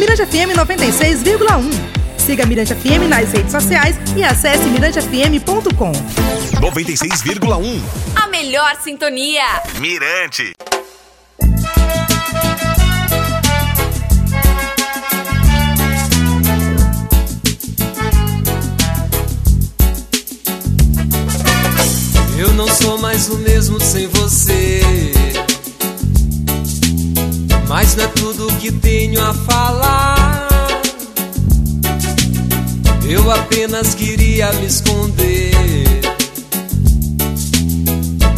Mirante FM 96,1. Siga Mirante FM nas redes sociais e acesse mirantefm.com. 96,1. A melhor sintonia. Mirante. Eu não sou mais o mesmo sem você. Mas não é tudo que tenho a falar. Eu apenas queria me esconder.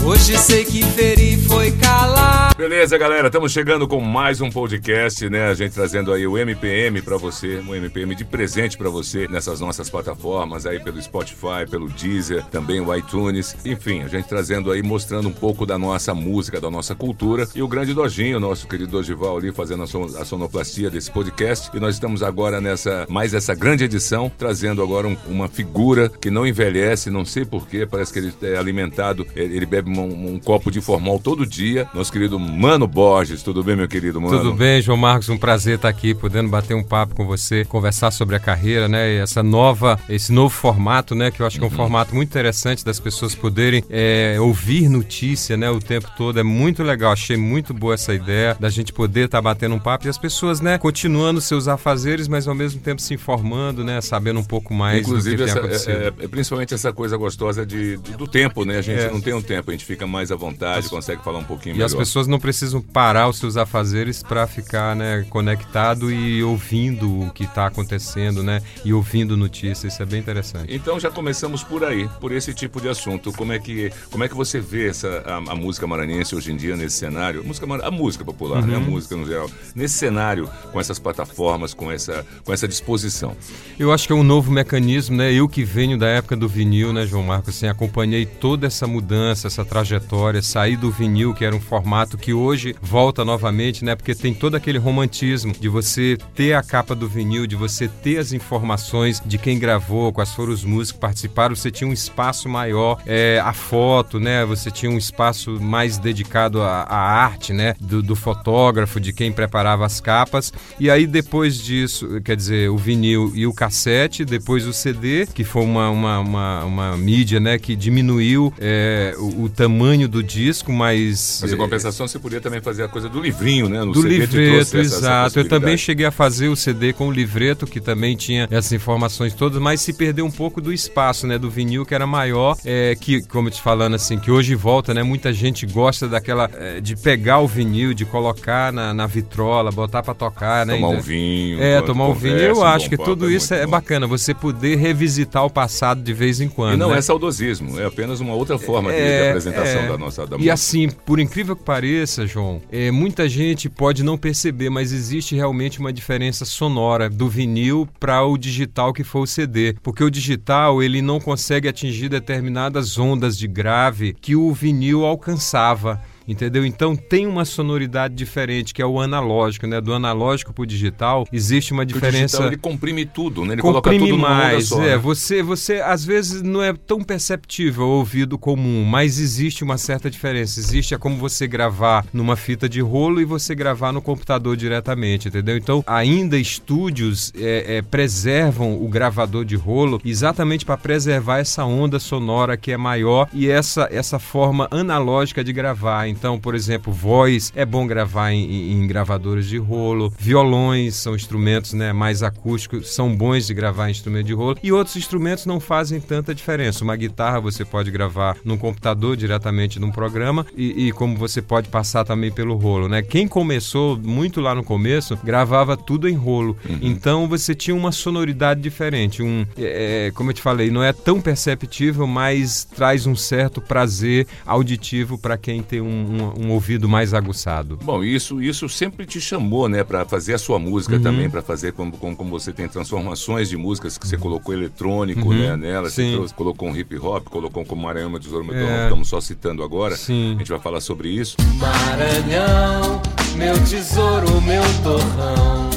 Hoje sei que feri foi calar. Beleza, galera, estamos chegando com mais um podcast, né? A gente trazendo aí o MPM para você, um MPM de presente para você nessas nossas plataformas aí pelo Spotify, pelo Deezer, também o iTunes. Enfim, a gente trazendo aí mostrando um pouco da nossa música, da nossa cultura e o grande Dojinho, nosso querido Dogival ali fazendo a, son a sonoplastia desse podcast. E nós estamos agora nessa mais essa grande edição trazendo agora um, uma figura que não envelhece, não sei porquê, parece que ele é alimentado, ele bebe um, um, copo de formal todo dia. Nosso querido Mano Borges. Tudo bem, meu querido Mano? Tudo bem, João Marcos. Um prazer estar aqui, podendo bater um papo com você, conversar sobre a carreira, né? E essa nova, esse novo formato, né? Que eu acho que é um uhum. formato muito interessante das pessoas poderem é, ouvir notícia, né? O tempo todo. É muito legal. Achei muito boa essa ideia da gente poder estar batendo um papo e as pessoas, né? Continuando seus afazeres, mas ao mesmo tempo se informando, né? Sabendo um pouco mais Inclusive, do que essa, tem acontecido. É, é, principalmente essa coisa gostosa de, do, do tempo, né? A gente é. não tem um tempo. A gente fica mais à vontade, consegue falar um pouquinho e melhor. E as pessoas não precisam parar os seus afazeres para ficar né, conectado e ouvindo o que está acontecendo, né? E ouvindo notícias, isso é bem interessante. Então já começamos por aí, por esse tipo de assunto. Como é que, como é que você vê essa, a, a música maranhense hoje em dia nesse cenário? A música, a música popular, uhum. né? A uhum. música no geral. Nesse cenário, com essas plataformas, com essa, com essa disposição. Eu acho que é um novo mecanismo, né? Eu que venho da época do vinil, né, João Marcos, assim, acompanhei toda essa mudança, essa trajetória, sair do vinil, que era um formato que hoje volta novamente, né? Porque tem todo aquele romantismo de você ter a capa do vinil, de você ter as informações de quem gravou, quais foram os músicos que participaram, você tinha um espaço maior, é, a foto, né? Você tinha um espaço mais dedicado à, à arte, né? Do, do, fotógrafo, de quem preparava as capas. E aí depois disso, quer dizer, o vinil e o cassete, depois o CD, que foi uma, uma, uma, uma mídia, né? Que diminuiu é, o, o tamanho do disco, mas. Mas em compensação você podia também fazer a coisa do livrinho, né? No do CD livreto, exato. Eu também cheguei a fazer o CD com o livreto, que também tinha essas informações todas, mas se perdeu um pouco do espaço, né? Do vinil, que era maior, é, que, como te falando assim, que hoje volta, né? Muita gente gosta daquela. É, de pegar o vinil, de colocar na, na vitrola, botar para tocar, né? Tomar um vinho. É, tomar um vinho. Eu acho que tudo é isso é, bacana, você poder revisitar o passado de vez em quando. E não né? é saudosismo, é apenas uma outra forma é, de, de apresentação é, da nossa da E assim, por incrível que pareça, João, é, muita gente pode não perceber, mas existe realmente uma diferença sonora do vinil para o digital que foi o CD, porque o digital ele não consegue atingir determinadas ondas de grave que o vinil alcançava entendeu? Então tem uma sonoridade diferente, que é o analógico, né? Do analógico para o digital, existe uma diferença. O digital ele comprime tudo, né? Ele comprime coloca tudo mais, só, é. Né? Você, você às vezes não é tão perceptível ao ouvido comum, mas existe uma certa diferença. Existe é como você gravar numa fita de rolo e você gravar no computador diretamente, entendeu? Então ainda estúdios é, é, preservam o gravador de rolo exatamente para preservar essa onda sonora que é maior e essa essa forma analógica de gravar. Então, por exemplo, voz é bom gravar em, em gravadores de rolo, violões são instrumentos né, mais acústicos, são bons de gravar em instrumento de rolo, e outros instrumentos não fazem tanta diferença. Uma guitarra você pode gravar num computador diretamente num programa, e, e como você pode passar também pelo rolo. Né? Quem começou muito lá no começo gravava tudo em rolo, uhum. então você tinha uma sonoridade diferente. Um, é, é como eu te falei, não é tão perceptível, mas traz um certo prazer auditivo para quem tem um um, um, ouvido mais aguçado. Bom, isso, isso sempre te chamou, né, para fazer a sua música uhum. também, para fazer como, como, como, você tem transformações de músicas que você colocou eletrônico, uhum. né, nela, Sim. você trouxe, colocou um hip hop, colocou como Maranhão, Tesouro, é. estamos só citando agora. Sim. A gente vai falar sobre isso. Maranhão, meu tesouro, meu torrão.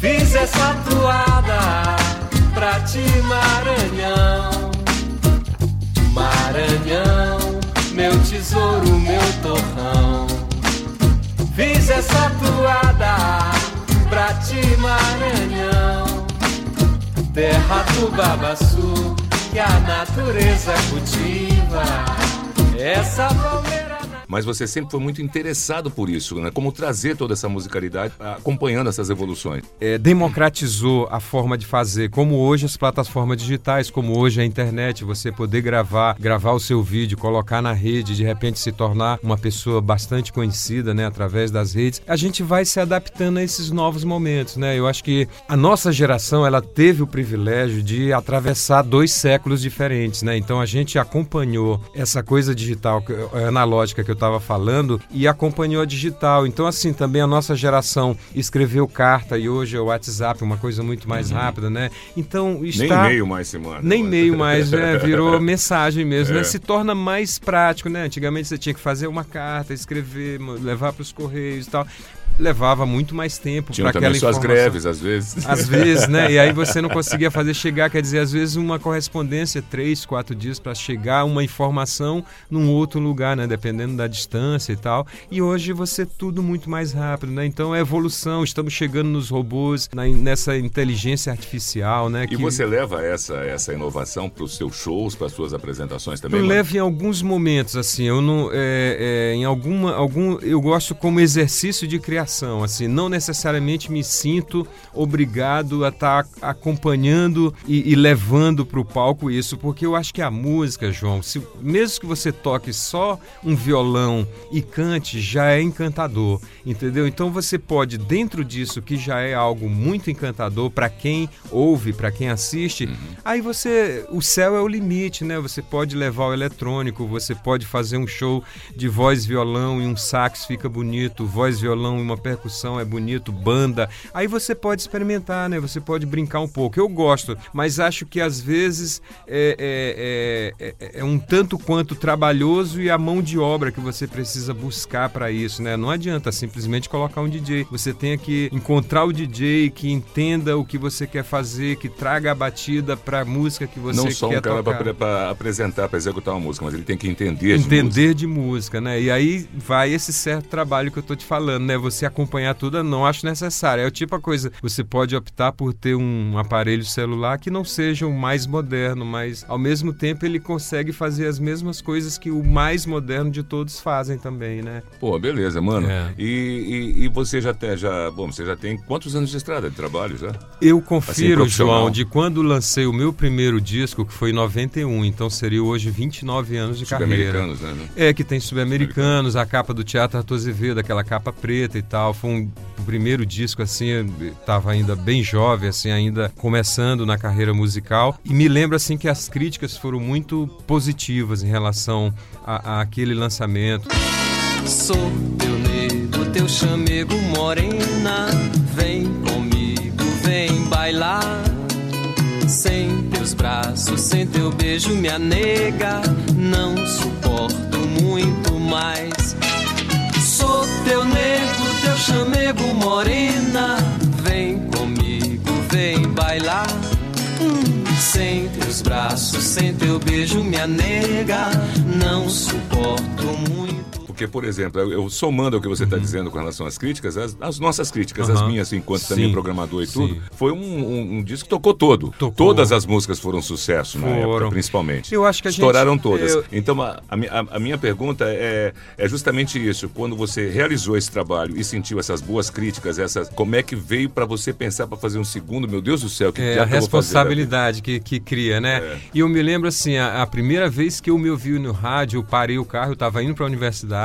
Fiz essa toada pra ti, Maranhão. Maranhão meu tesouro, meu torrão. Fiz essa toada pra ti, Maranhão, terra do babaçu que a natureza cultiva. Essa palmeira. Mas você sempre foi muito interessado por isso, né? Como trazer toda essa musicalidade acompanhando essas evoluções. É, democratizou a forma de fazer, como hoje as plataformas digitais, como hoje a internet, você poder gravar, gravar o seu vídeo, colocar na rede, de repente se tornar uma pessoa bastante conhecida, né, através das redes. A gente vai se adaptando a esses novos momentos, né? Eu acho que a nossa geração, ela teve o privilégio de atravessar dois séculos diferentes, né? Então a gente acompanhou essa coisa digital, analógica que eu estava falando e acompanhou a digital. Então, assim, também a nossa geração escreveu carta e hoje é o WhatsApp, uma coisa muito mais uhum. rápida, né? Então, está... Nem meio mais semana. Nem meio mais, né? Virou mensagem mesmo, né? é. né? Se torna mais prático, né? Antigamente você tinha que fazer uma carta, escrever, levar para os correios e tal levava muito mais tempo para aquela informação. suas greves, às vezes. Às vezes, né? E aí você não conseguia fazer chegar, quer dizer, às vezes uma correspondência, três, quatro dias para chegar uma informação num outro lugar, né? Dependendo da distância e tal. E hoje você tudo muito mais rápido, né? Então é evolução, estamos chegando nos robôs, na, nessa inteligência artificial, né? Que... E você leva essa, essa inovação para os seus shows, para as suas apresentações também? Eu mano? levo em alguns momentos, assim, eu não... É, é, em alguma, algum, eu gosto como exercício de criação assim, não necessariamente me sinto obrigado a estar tá acompanhando e, e levando para o palco isso, porque eu acho que a música, João, se, mesmo que você toque só um violão e cante, já é encantador, entendeu? Então você pode, dentro disso, que já é algo muito encantador para quem ouve, para quem assiste, uhum. aí você, o céu é o limite, né? Você pode levar o eletrônico, você pode fazer um show de voz, violão e um sax fica bonito, voz, violão e uma uma percussão, é bonito, banda. Aí você pode experimentar, né? Você pode brincar um pouco. Eu gosto, mas acho que às vezes é, é, é, é um tanto quanto trabalhoso e a mão de obra que você precisa buscar para isso, né? Não adianta simplesmente colocar um DJ. Você tem que encontrar o DJ que entenda o que você quer fazer, que traga a batida para a música que você Não quer só um cara para apresentar, para executar uma música, mas ele tem que entender de entender música. de música, né? E aí vai esse certo trabalho que eu tô te falando, né? Você acompanhar tudo, eu não acho necessário. É o tipo a coisa, você pode optar por ter um aparelho celular que não seja o mais moderno, mas ao mesmo tempo ele consegue fazer as mesmas coisas que o mais moderno de todos fazem também, né? Pô, beleza, mano. É. E, e, e, você já tem, já, bom, você já tem quantos anos de estrada de trabalho já? Eu confiro, assim, João, de quando lancei o meu primeiro disco, que foi em 91, então seria hoje 29 anos de carreira. Né? É, que tem Sub-Americanos, a capa do Teatro Arthur Azevedo, aquela capa preta e tal tal. Foi um, o primeiro disco, assim, estava ainda bem jovem, assim, ainda começando na carreira musical. E me lembro, assim, que as críticas foram muito positivas em relação a, a lançamento. Sou teu nego, teu chamego morena, vem comigo, vem bailar. Sem teus braços, sem teu beijo, minha nega, não suporto muito mais. Teu chamego morena. Vem comigo, vem bailar. Sem teus braços, sem teu beijo, minha nega. Não suporto muito. Porque, por exemplo, eu, eu somando ao que você está uhum. dizendo com relação às críticas, as, as nossas críticas, uhum. as minhas, enquanto Sim. também programador e tudo, Sim. foi um, um, um, disco que tocou todo. Tocou. Todas as músicas foram sucesso foram. na época, principalmente. Eu acho que a Estouraram gente, todas. Eu... Então, a, a, a, minha pergunta é, é justamente isso. Quando você realizou esse trabalho e sentiu essas boas críticas, essas, como é que veio para você pensar para fazer um segundo? Meu Deus do céu, que é a responsabilidade que, que cria, né? É. E eu me lembro assim, a, a, primeira vez que eu me ouvi no rádio, eu parei o carro, eu estava indo para a universidade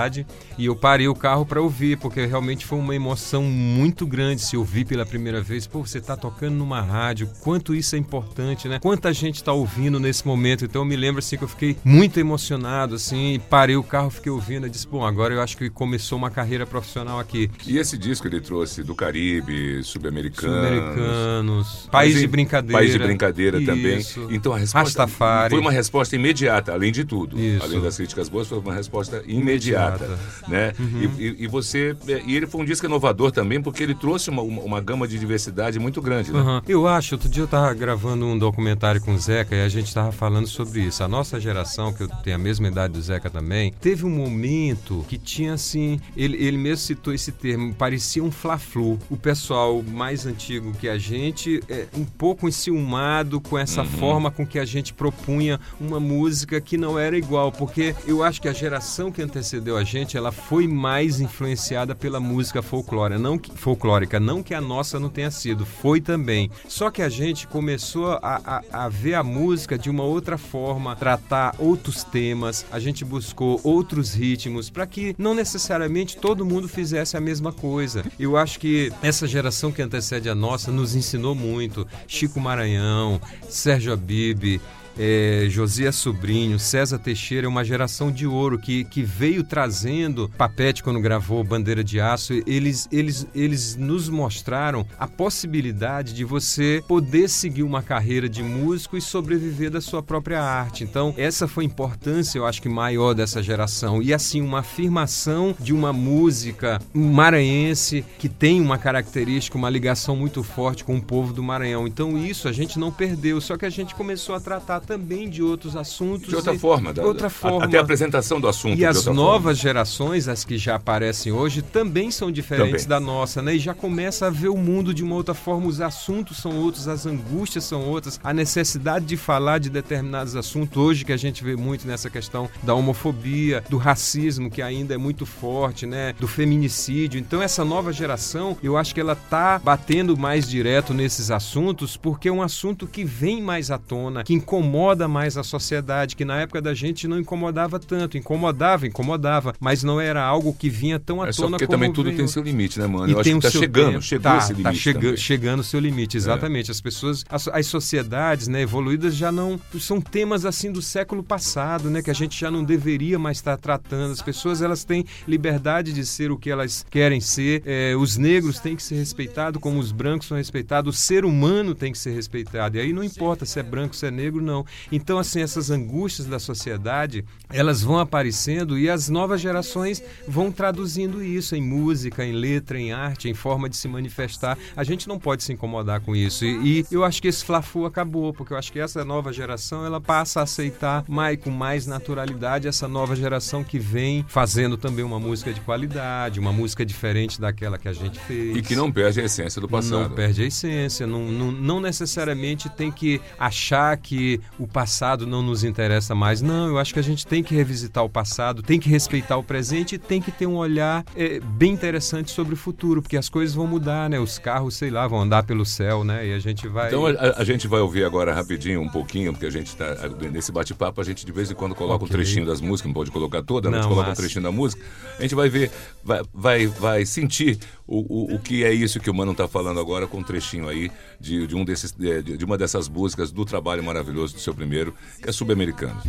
e eu parei o carro para ouvir, porque realmente foi uma emoção muito grande se ouvir pela primeira vez. Pô, você está tocando numa rádio, quanto isso é importante, né? Quanta gente está ouvindo nesse momento. Então eu me lembro assim que eu fiquei muito emocionado, assim, parei o carro, fiquei ouvindo e disse, bom, agora eu acho que começou uma carreira profissional aqui. E esse disco ele trouxe do Caribe, Sub-Americanos. Sub-Americanos, País de Brincadeira. País de Brincadeira isso. também. Então a resposta Rastafari. foi uma resposta imediata, além de tudo. Isso. Além das críticas boas, foi uma resposta imediata prata, né? E, e- e você e ele foi um disco inovador também porque ele trouxe uma, uma, uma gama de diversidade muito grande, né? Aham. Eu acho, outro dia eu tava gravando um documentário com o Zeca e a gente tava falando sobre isso. A nossa geração, que eu tenho a mesma idade do Zeca também, teve um momento que tinha assim, ele, ele mesmo citou esse termo, parecia um fla-flu. O pessoal mais antigo que a gente, é, um pouco enciumado com essa forma com que a gente propunha uma música que não era igual, porque eu acho que a geração que antecedeu a gente, ela foi mais influenciada pela música folclórica, não que, folclórica, não que a nossa não tenha sido, foi também. Só que a gente começou a, a, a ver a música de uma outra forma, tratar outros temas, a gente buscou outros ritmos para que não necessariamente todo mundo fizesse a mesma coisa. Eu acho que essa geração que antecede a nossa nos ensinou muito. Chico Maranhão, Sérgio Abib, é, Josias Sobrinho, César Teixeira é uma geração de ouro que, que veio trazendo. Papete, quando gravou Bandeira de Aço, eles, eles, eles nos mostraram a possibilidade de você poder seguir uma carreira de músico e sobreviver da sua própria arte. Então, essa foi a importância, eu acho que maior dessa geração. E assim, uma afirmação de uma música maranhense que tem uma característica, uma ligação muito forte com o povo do Maranhão. Então, isso a gente não perdeu, só que a gente começou a tratar também de outros assuntos. De outra e- forma, da, outra a- forma. até a apresentação do assunto. E de as novas gerações, as que já aparecem hoje, também são diferentes Também. da nossa, né? E já começa a ver o mundo de uma outra forma, os assuntos são outros, as angústias são outras, a necessidade de falar de determinados assuntos hoje que a gente vê muito nessa questão da homofobia, do racismo que ainda é muito forte, né? Do feminicídio. Então essa nova geração, eu acho que ela tá batendo mais direto nesses assuntos porque é um assunto que vem mais à tona, que incomoda mais a sociedade, que na época da gente não incomodava tanto, incomodava, incomodava, mas não era algo que vinha tão à É tona porque como também tudo veio. tem seu limite, né, mano? E Eu acho tem que o tá chegando, tempo. chegou tá, esse limite tá chega- também. É. chegando o seu limite, exatamente. As pessoas, as, as sociedades, né, evoluídas já não são temas assim do século passado, né, que a gente já não deveria mais estar tratando. As pessoas elas têm liberdade de ser o que elas querem ser. É, os negros têm que ser respeitados como os brancos são respeitados. O ser humano tem que ser respeitado. E aí não importa se é branco, se é negro, não. Então assim essas angústias da sociedade elas vão aparecendo e as novas gerações vão traduzindo isso em música, em letra, em arte, em forma de se manifestar. A gente não pode se incomodar com isso. E, e eu acho que esse fla-flu acabou, porque eu acho que essa nova geração ela passa a aceitar mais, com mais naturalidade essa nova geração que vem fazendo também uma música de qualidade, uma música diferente daquela que a gente fez. E que não perde a essência do passado. Não perde a essência, não, não, não necessariamente tem que achar que o passado não nos interessa mais. Não, eu acho que a gente tem que revisitar o passado, tem que respeitar o presente e tem que ter um olhar é, bem interessante sobre o futuro, porque as coisas vão mudar, né? Os carros, sei lá, vão andar pelo céu, né? E a gente vai. Então a, a gente vai ouvir agora rapidinho um pouquinho, porque a gente tá nesse bate-papo, a gente de vez em quando coloca Ok. um trechinho das músicas, não pode colocar toda, né? a gente Não, coloca massa. um trechinho da música. A gente vai ver, vai, vai, vai sentir o, o, o que é isso que o Mano tá falando agora com um trechinho aí de, de um desses, de, de uma dessas músicas do trabalho maravilhoso do seu primeiro, que é Subamericano.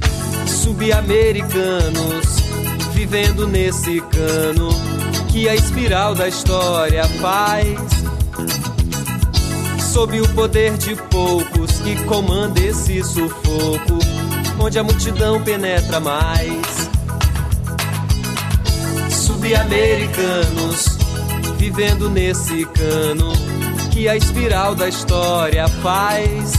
Sub-americanos vivendo nesse cano que a espiral da história faz. Sob o poder de poucos que comanda esse sufoco, onde a multidão penetra mais. Sub-americanos vivendo nesse cano que a espiral da história faz.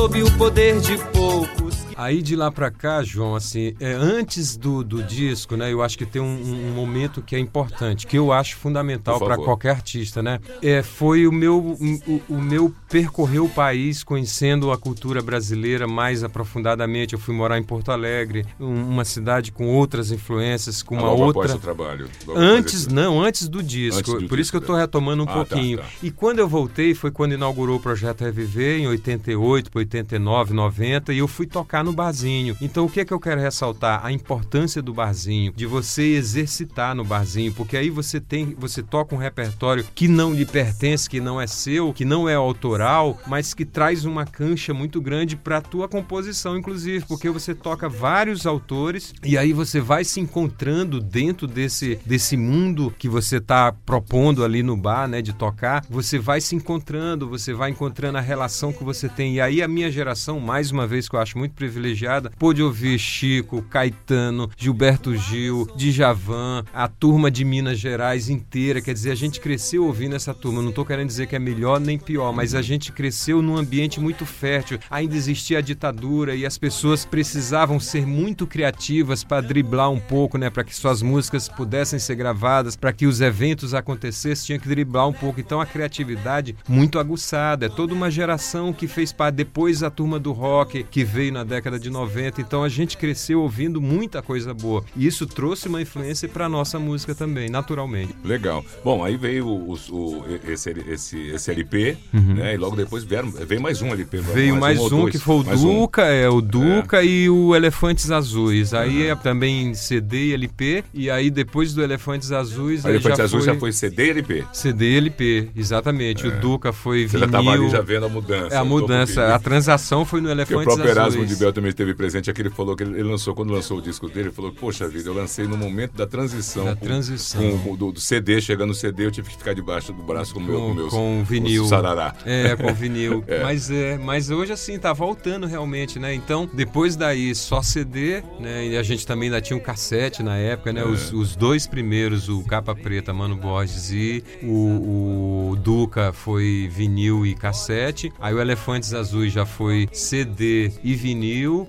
Sob o poder de poucos. Aí de lá pra cá, João, assim, é, antes do, do disco, né? Eu acho que tem um, um momento que é importante, que eu acho fundamental para qualquer artista, né? É, foi o meu, o, o meu percorrer o país conhecendo a cultura brasileira mais aprofundadamente. Eu fui morar em Porto Alegre, um- uma cidade com outras influências, com uma outra. após o trabalho. Antes, não, antes do disco. Antes do Por isso que eu disco, tô né? retomando um Ah, tá, pouquinho. tá. E quando eu voltei foi quando inaugurou o projeto Reviver, em 88 para 89, 90, e eu fui tocar no barzinho. Então o que é que eu quero ressaltar? A importância do barzinho, de você exercitar no barzinho, porque aí você tem, você toca um repertório que não lhe pertence, que não é seu, que não é autoral, mas que traz uma cancha muito grande para a tua composição, inclusive, porque você toca vários autores e aí você vai se encontrando dentro desse, desse mundo que você está propondo ali no bar, né, de tocar, você vai se encontrando, você vai encontrando a relação que você tem. E aí a minha geração, mais uma vez que eu acho muito privilegiada, privilegiada, pôde ouvir Chico, Caetano, Gilberto Gil, Djavan, a turma de Minas Gerais inteira. Quer dizer, a gente cresceu ouvindo essa turma. Não estou querendo dizer que é melhor nem pior, mas a gente cresceu num ambiente muito fértil. Ainda existia a ditadura e as pessoas precisavam ser muito criativas para driblar um pouco, né, para que suas músicas pudessem ser gravadas, para que os eventos acontecessem, tinha que driblar um pouco. Então a criatividade muito aguçada. É toda uma geração que fez parte depois a turma do rock que veio na década de 90. Então a gente cresceu ouvindo muita coisa boa. E isso trouxe uma influência para nossa música também, naturalmente. Legal. Bom, aí veio o, o- esse, esse, esse LP, né? E logo depois vieram, veio mais um LP. Uhum. Veio mais, ou um, dois. que foi o Mais um. Duca, é o Duca e o Elefantes Azuis. Aí é também CD e LP. E aí depois do Elefantes Azuis. O aí Elefante já Azul foi já foi CD e LP. CD e LP, exatamente. O Duca foi Você vinil. já estava ali já vendo a mudança. É a o mudança, a transação foi no Porque o Elefantes próprio Erasmo Azuis. de Bel também esteve presente aqui. Ele falou que ele, lançou, quando lançou o disco dele, ele falou: Poxa vida, eu lancei no momento da transição. Da com- transição. com- do, do CD, chegando no CD, eu tive que ficar debaixo do braço com o meu, com, meus, com vinil. sarará. É, com vinil. É. Mas é, mas hoje assim tá voltando realmente, né? Então, depois daí só CD, né? E a gente também ainda tinha o cassete na época, né? É. Os, os dois primeiros, o Capa Preta, Mano Borges e o, o Duca foi vinil e cassete. Aí o Elefantes Azuis já foi CD e vinil.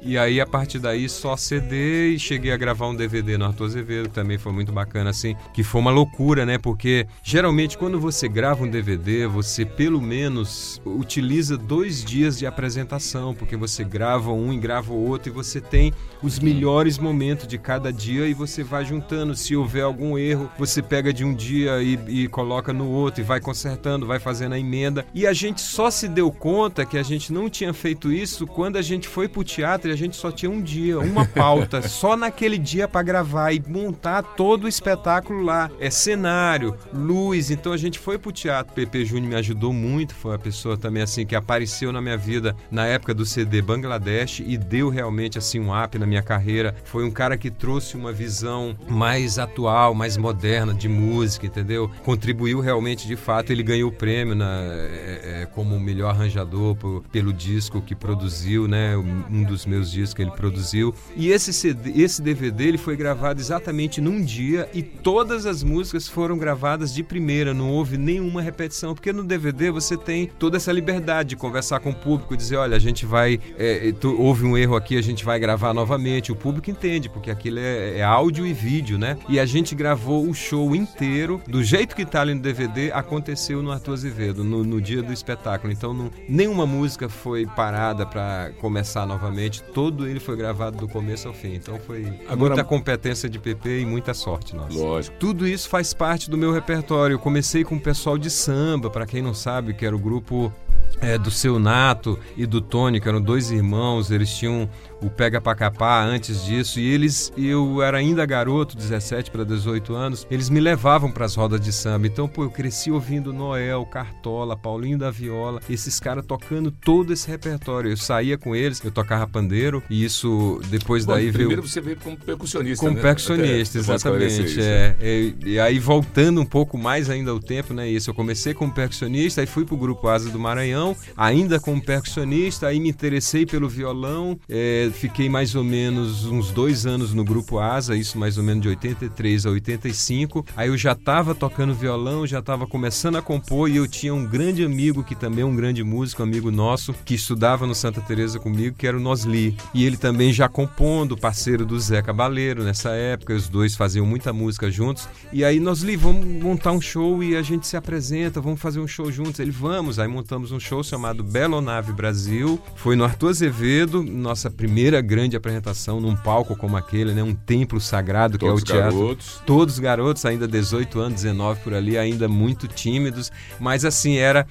E aí a partir daí só CD e cheguei a gravar um DVD no Arthur Azevedo, também foi muito bacana assim, que foi uma loucura, né? Porque geralmente quando você grava um DVD, você pelo menos utiliza dois dias de apresentação, porque você grava um e grava o outro e você tem os melhores momentos de cada dia e você vai juntando. Se houver algum erro, você pega de um dia e, e coloca no outro e vai consertando, vai fazendo a emenda. E a gente só se deu conta que a gente não tinha feito isso quando a gente foi pro teatro e a gente só tinha um dia, uma pauta, só naquele dia para gravar e montar todo o espetáculo lá. É cenário, luz. Então a gente foi pro teatro. Pepe Júnior me ajudou muito, foi uma pessoa também assim que apareceu na minha vida na época do CD Bangladesh e deu realmente assim um up na minha carreira. Foi um cara que trouxe uma visão mais atual, mais moderna de música, entendeu? Contribuiu realmente de fato. Ele ganhou o prêmio na, é, é, como melhor arranjador por- pelo disco que produziu, né? Um dos meus discos que ele produziu. E esse CD, esse DVD ele foi gravado exatamente num dia e todas as músicas foram gravadas de primeira, não houve nenhuma repetição, porque no DVD você tem toda essa liberdade de conversar com o público, dizer, olha, a gente vai, é, tu- houve um erro aqui, a gente vai gravar novamente. O público entende, porque aquilo é, é áudio e vídeo, né? E a gente gravou o show inteiro, do jeito que tá ali no DVD, aconteceu no Arthur Azevedo, no, no dia do espetáculo. Então, não- nenhuma música foi parada para começar novamente, todo ele foi gravado do começo ao fim. Então, foi Agora- muita competência de PP e muita sorte nossa. Lógico. Tudo isso faz parte do meu repertório. Eu comecei com o pessoal de samba, para quem não sabe, que era o grupo é, do seu Nato e do Tony, que eram dois irmãos, eles tinham o Pega Pra Capar antes disso, e eles, eu era ainda garoto, 17 para 18 anos, eles me levavam para as rodas de samba. Então, pô, eu cresci ouvindo Noel, Cartola, Paulinho da Viola, esses caras tocando todo esse repertório. Eu saía com eles, eu tocava pandeiro, e isso depois daí veio. primeiro você veio como percussionista, Como né? percussionista, Até- exatamente. isso. É, É, e aí, voltando um pouco mais ainda ao tempo, né? Isso, eu comecei como percussionista, aí fui pro grupo Asa do Maranhão, ainda como percussionista, aí me interessei pelo violão, é, fiquei mais ou menos uns dois anos no grupo Asa, isso mais ou menos de 83 a 85. Aí eu já estava tocando violão, já estava começando a compor e eu tinha um grande amigo que também é um grande músico, amigo nosso, que estudava no Santa Teresa comigo, que era o Nosli. E ele também já compondo, parceiro do Zé Cabaleiro nessa época, os dois faziam muita música juntos. E aí Nosli, vamos montar um show e a gente se apresenta, vamos fazer um show juntos. Ele, vamos. Aí montamos um show chamado Belo Nave Brasil. Foi no Arthur Azevedo, nossa primeira grande apresentação num palco como aquele, né? Um templo sagrado que Todos é o teatro. garotos. Todos garotos, ainda 18 anos, 19 por ali, ainda muito tímidos, mas assim, era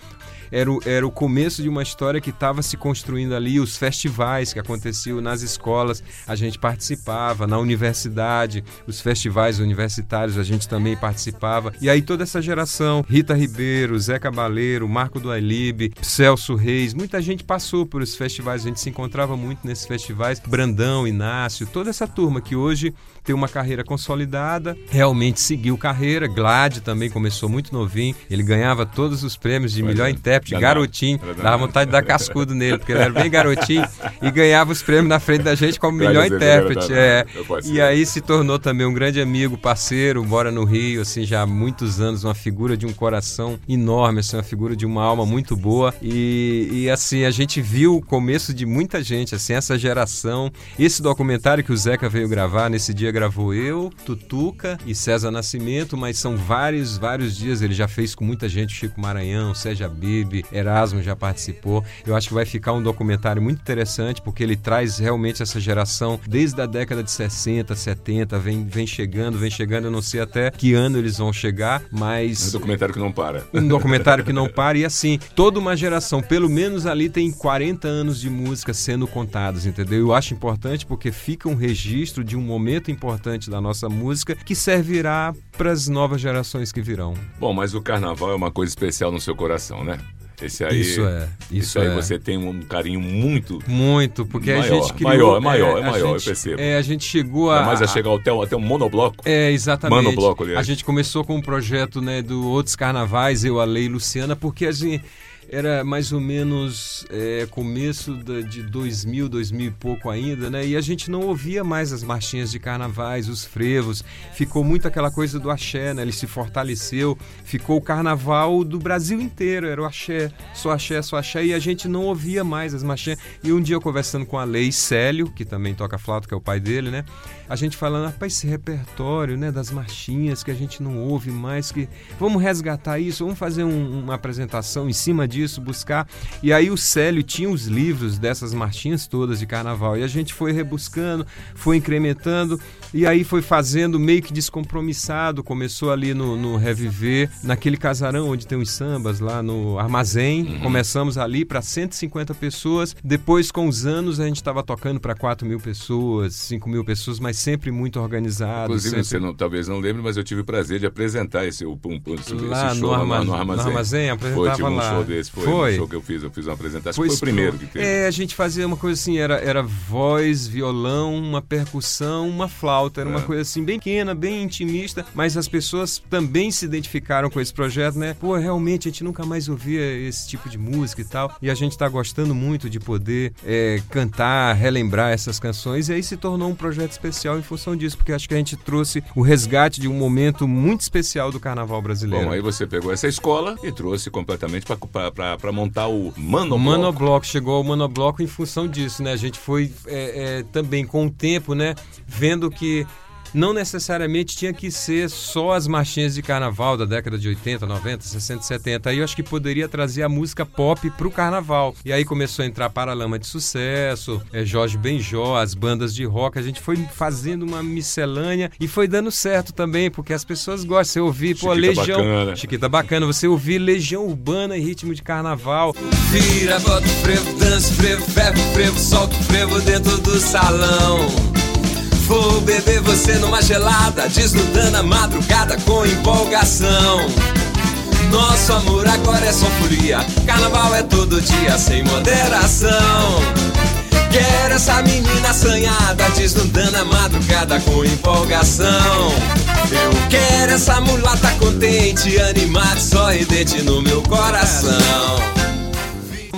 era o, era o começo de uma história que estava se construindo ali, os festivais que aconteciam nas escolas, a gente participava, na universidade, os festivais universitários a gente também participava. E aí toda essa geração, Rita Ribeiro, Zé Cabaleiro, Marco do Ailibe, Celso Reis, muita gente passou por esses festivais, a gente se encontrava muito nesses festivais, Brandão, Inácio, toda essa turma que hoje tem uma carreira consolidada, realmente seguiu carreira, Glad também começou muito novinho, ele ganhava todos os prêmios de melhor intérprete intérprete, garotinho. Dava vontade de dar cascudo nele, porque ele era bem garotinho e ganhava os prêmios na frente da gente como melhor intérprete. É. E aí se tornou também um grande amigo, parceiro, mora no Rio, assim, já há muitos anos, uma figura de um coração enorme, assim, uma figura de uma alma muito boa. E, e, assim, a gente viu o começo de muita gente, assim, essa geração. Esse documentário que o Zeca veio gravar, nesse dia gravou eu, Tutuca e César Nascimento, mas são vários, vários dias. Ele já fez com muita gente, Chico Maranhão, Sérgio Bibi, Erasmo já participou. Eu acho que vai ficar um documentário muito interessante, porque ele traz realmente essa geração desde a década de 60, 70, vem, vem chegando, vem chegando. Eu não sei até que ano eles vão chegar, É um mas documentário que não para. um documentário que não para e assim, toda uma geração, pelo menos ali tem 40 anos de música sendo contados, entendeu? Eu acho importante porque fica um registro de um momento importante da nossa música que servirá para as novas gerações que virão. Bom, mas o carnaval é uma coisa especial no seu coração, né? Esse aí. Isso é, isso aí é. você tem um carinho muito. Muito, porque a Maior, gente criou... maior, é maior, é a maior, eu gente- percebo. É, a gente chegou a... Ainda mais a chegar até, um- até um monobloco. É, exatamente. Monobloco, aliás. A gente começou com um projeto né, do Outros Carnavais, eu, a Lei e Luciana, porque a gente era mais ou menos é, começo da- de 2000, 2000 e pouco ainda, né? E a gente não ouvia mais as marchinhas de carnavais, os frevos. Ficou muito aquela coisa do axé, né? Ele se fortaleceu. Ficou o carnaval do Brasil inteiro, era o axé, só axé, só axé. E a gente não ouvia mais as marchinhas. E um dia eu conversando com a Lei Célio, que também toca flauta, que é o pai dele, né? A gente falando, rapaz, esse repertório, né, das marchinhas que a gente não ouve mais, que vamos resgatar isso, vamos fazer um- uma apresentação em cima disso, buscar. E aí o Célio tinha os livros dessas marchinhas todas de carnaval e a gente foi rebuscando, foi incrementando e aí foi fazendo meio que descompromissado. Começou ali no, no Reviver, naquele casarão onde tem os sambas lá no Armazém. Começamos ali para 150 pessoas. Depois, com os anos, a gente estava tocando para 4 mil pessoas, 5 mil pessoas, mas sempre muito organizado. Inclusive, sempre- você não, talvez não lembre, mas eu tive o prazer de apresentar esse, o, um, esse Lá no show lá Armazém- no Armazém. no Armazém, foi, apresentava tive um lá. show desse, foi, Foi? um show que eu fiz, eu fiz uma apresentação. Foi foi o primeiro que teve. É, a gente fazia uma coisa assim, era, era voz, violão, uma percussão, uma flauta, era uma É. coisa assim bem pequena, bem intimista, mas as pessoas também se identificaram com esse projeto, né? Pô, realmente a gente nunca mais ouvia esse tipo de música e tal, e a gente tá gostando muito de poder é, cantar, relembrar essas canções, e aí se tornou um projeto especial em função disso, porque acho que a gente trouxe o resgate de um momento muito especial do carnaval brasileiro. Bom, aí você pegou essa escola e trouxe completamente para montar o O Manobloco. Manobloco chegou ao Manobloco em função disso, né? A gente foi é, é, também com o tempo, né? Vendo que não necessariamente tinha que ser só as marchinhas de carnaval da década de 80, 90, 60, 70. Aí eu acho que poderia trazer a música pop pro carnaval. E aí começou a entrar Paralama de Sucesso, é, Jorge Benjó, as bandas de rock. A gente foi fazendo uma miscelânea e foi dando certo também, porque as pessoas gostam. Você ouvir, pô, Chiquita Legião. bacana. Chiquita bacana. Você ouvir Legião Urbana em ritmo de carnaval. Vira, bota o frevo, dança o frevo, ferro o frevo, solta o frevo dentro do salão. Vou beber você numa gelada, desnudando a madrugada com empolgação. Nosso amor agora é só furia, carnaval é todo dia sem moderação. Quero essa menina assanhada, desnudando a madrugada com empolgação. Eu quero essa mulata contente, animada, sorridente no meu coração.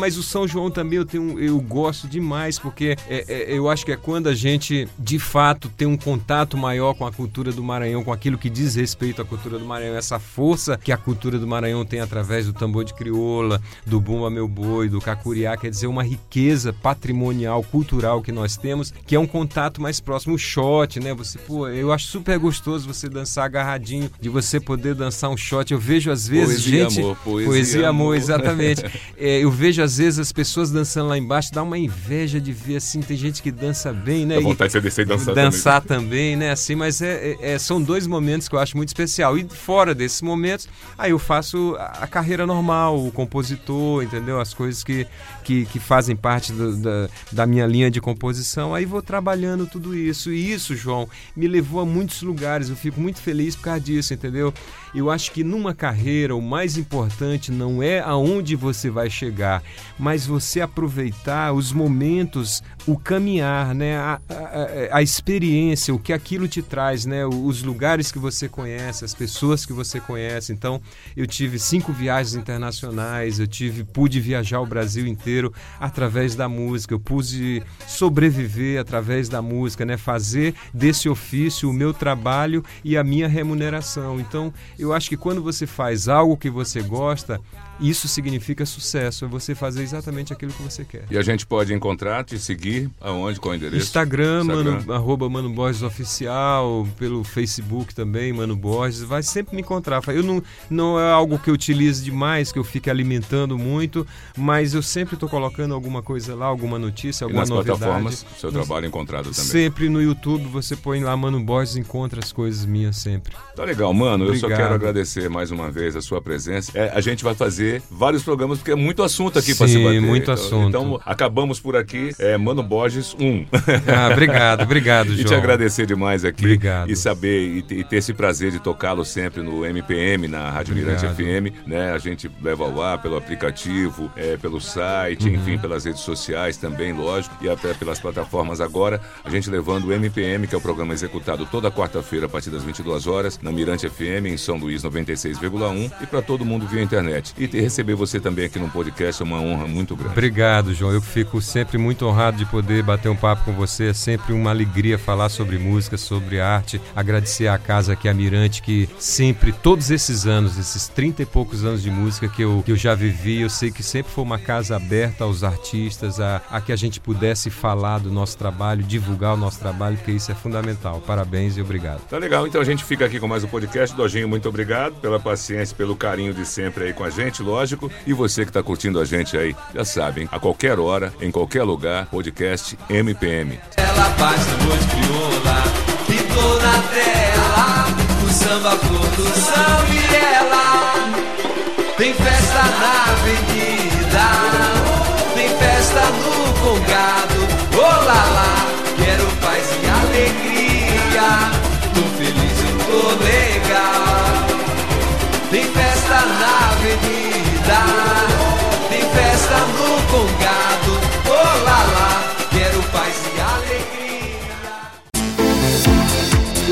Mas o São João também eu tenho, eu gosto demais, porque é- é- eu acho que é quando a gente de fato tem um contato maior com a cultura do Maranhão, com aquilo que diz respeito à cultura do Maranhão, essa força que a cultura do Maranhão tem através do tambor de crioula, do bumba meu boi, do cacuriá, quer dizer, uma riqueza patrimonial, cultural que nós temos, que é um contato mais próximo, o shot, né? Você, pô, eu acho super gostoso você dançar agarradinho, de você poder dançar um shot. Eu vejo às vezes Poesia gente, amor, poesia poesia amor, amor. exatamente. É, eu vejo às vezes as pessoas dançando lá embaixo, dá uma inveja de ver assim, tem gente que dança bem, né? Dá E- vontade de você descer e dançar, dançar também, né? Assim, mas é, é- é- são dois momentos que eu acho muito especial. E fora desses momentos, aí eu faço a, a carreira normal, o compositor, entendeu? As coisas que, que, que fazem parte do- da, da minha linha de composição. Aí vou trabalhando tudo isso. E isso, João, me levou a muitos lugares. Eu fico muito feliz por causa disso, entendeu? Eu acho que numa carreira o mais importante não é aonde você vai chegar, mas você aproveitar os momentos o caminhar, né? A, a, a, experiência, o que aquilo te traz, né? Os lugares que você conhece, as pessoas que você conhece. Então, eu tive cinco viagens internacionais, eu tive, pude viajar o Brasil inteiro através da música, eu pude sobreviver através da música, né? Fazer desse ofício o meu trabalho e a minha remuneração. Então, eu acho que quando você faz algo que você gosta, isso significa sucesso, é você fazer exatamente aquilo que você quer. E a gente pode encontrar, te seguir aonde, qual o endereço? Instagram, Instagram. Mano, arroba Mano Borges Oficial, pelo Facebook também, Mano Borges, vai sempre me encontrar. Eu não, não é algo que eu utilize demais, que eu fique alimentando muito, mas eu sempre estou colocando alguma coisa lá, alguma notícia, alguma e nas novidade. plataformas, seu trabalho é encontrado também. Sempre no YouTube, você põe lá Mano Borges, encontra as coisas minhas sempre. Tá legal, mano. Obrigado. Eu só quero agradecer mais uma vez a sua presença. É, a gente vai fazer vários programas, porque é muito assunto aqui para se bater. muito assunto. Então, acabamos por aqui. É, Mano Borges 1. Ah, obrigado, obrigado, João. E te agradecer demais aqui. Obrigado. E saber, e, ter esse prazer de tocá-lo sempre no MPM, na Rádio Mirante FM. Né? A gente leva ao ar pelo aplicativo, é, pelo site, uhum. enfim, pelas redes sociais também, lógico, e até pelas plataformas agora. A gente levando o MPM, que é o programa executado toda quarta-feira a partir das 22 horas, na Mirante FM, em São Luís 96,1 e para todo mundo via internet. E receber você também aqui no podcast é uma honra muito grande. Obrigado, João. Eu fico sempre muito honrado de poder bater um papo com você. É sempre uma alegria falar sobre música, sobre arte. Agradecer à casa aqui, a Mirante, que sempre, todos esses anos, esses 30 e poucos anos de música que eu, que eu já vivi, eu sei que sempre foi uma casa aberta aos artistas, a, a que a gente pudesse falar do nosso trabalho, divulgar o nosso trabalho, porque isso é fundamental. Parabéns e obrigado. Tá legal. Então a gente fica aqui com mais um podcast. Dojinho, muito obrigado pela paciência, pelo carinho de sempre aí com a gente lógico. E você que está curtindo a gente aí, já sabem, a qualquer hora, em qualquer lugar, podcast MPM. Ela faz noite crioula, pintou na tela, o samba produção e ela. Tem festa na avenida, tem festa no congado, oh lá lá, quero paz e alegria,